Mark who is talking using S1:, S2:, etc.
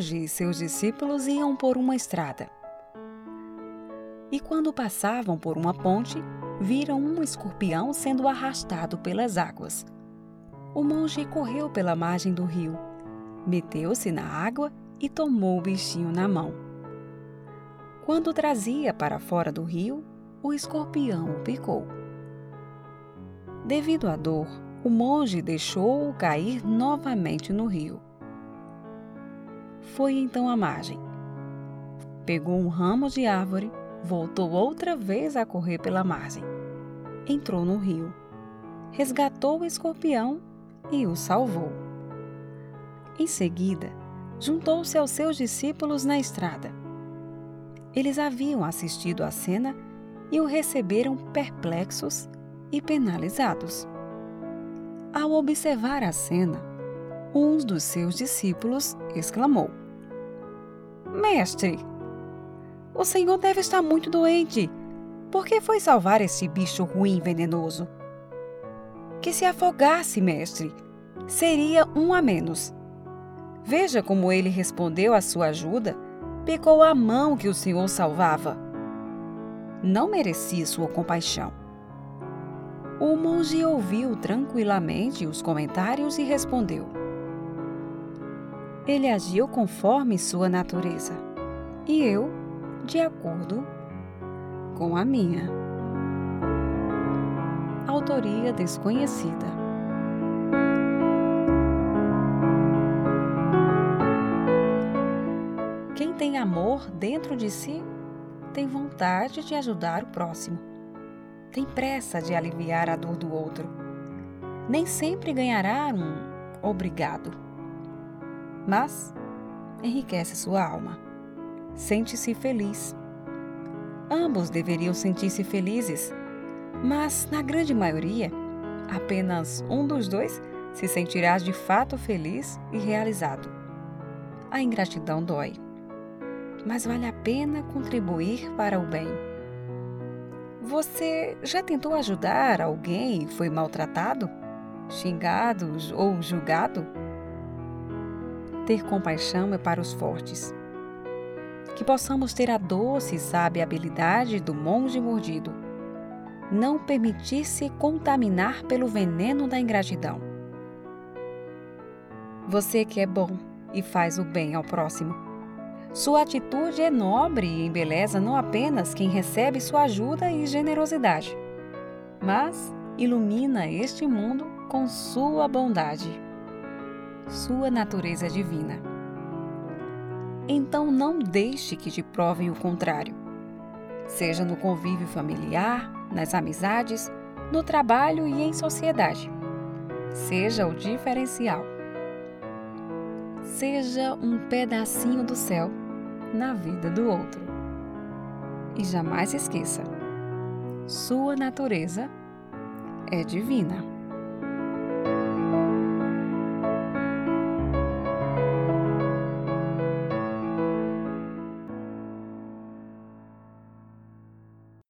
S1: monge e seus discípulos iam por uma estrada. E quando passavam por uma ponte, viram um escorpião sendo arrastado pelas águas. O monge correu pela margem do rio, meteu-se na água e tomou o bichinho na mão. Quando trazia para fora do rio, o escorpião o picou. Devido à dor, o monge deixou-o cair novamente no rio. Foi então à margem. Pegou um ramo de árvore, voltou outra vez a correr pela margem. Entrou no rio, resgatou o escorpião e o salvou. Em seguida, juntou-se aos seus discípulos na estrada. Eles haviam assistido à cena e o receberam perplexos e penalizados. Ao observar a cena, um dos seus discípulos exclamou: Mestre, o senhor deve estar muito doente. Por que foi salvar esse bicho ruim venenoso? Que se afogasse, mestre, seria um a menos. Veja como ele respondeu à sua ajuda, picou a mão que o senhor salvava. Não merecia sua compaixão. O monge ouviu tranquilamente os comentários e respondeu: Ele agiu conforme sua natureza, e eu, de acordo com a minha. Autoria desconhecida. Quem tem amor dentro de si tem vontade de ajudar o próximo tem pressa de aliviar a dor do outro. Nem sempre ganhará um obrigado, mas enriquece sua alma. Sente-se feliz. Ambos deveriam sentir-se felizes, mas na grande maioria, apenas um dos dois se sentirá de fato feliz e realizado. A ingratidão dói, mas vale a pena contribuir para o bem. Você já tentou ajudar alguém e foi maltratado, xingado ou julgado? Ter compaixão é para os fortes. Que possamos ter a doce e sábia habilidade do monge mordido. Não permitir-se contaminar pelo veneno da ingratidão. Você que é bom e faz o bem ao próximo sua atitude é nobre e embeleza não apenas quem recebe sua ajuda e generosidade, mas ilumina este mundo com sua bondade, sua natureza divina. Então não deixe que te provem o contrário, seja no convívio familiar, nas amizades, no trabalho e em sociedade. Seja o diferencial. Seja um pedacinho do céu na vida do outro. E jamais esqueça: sua natureza é divina.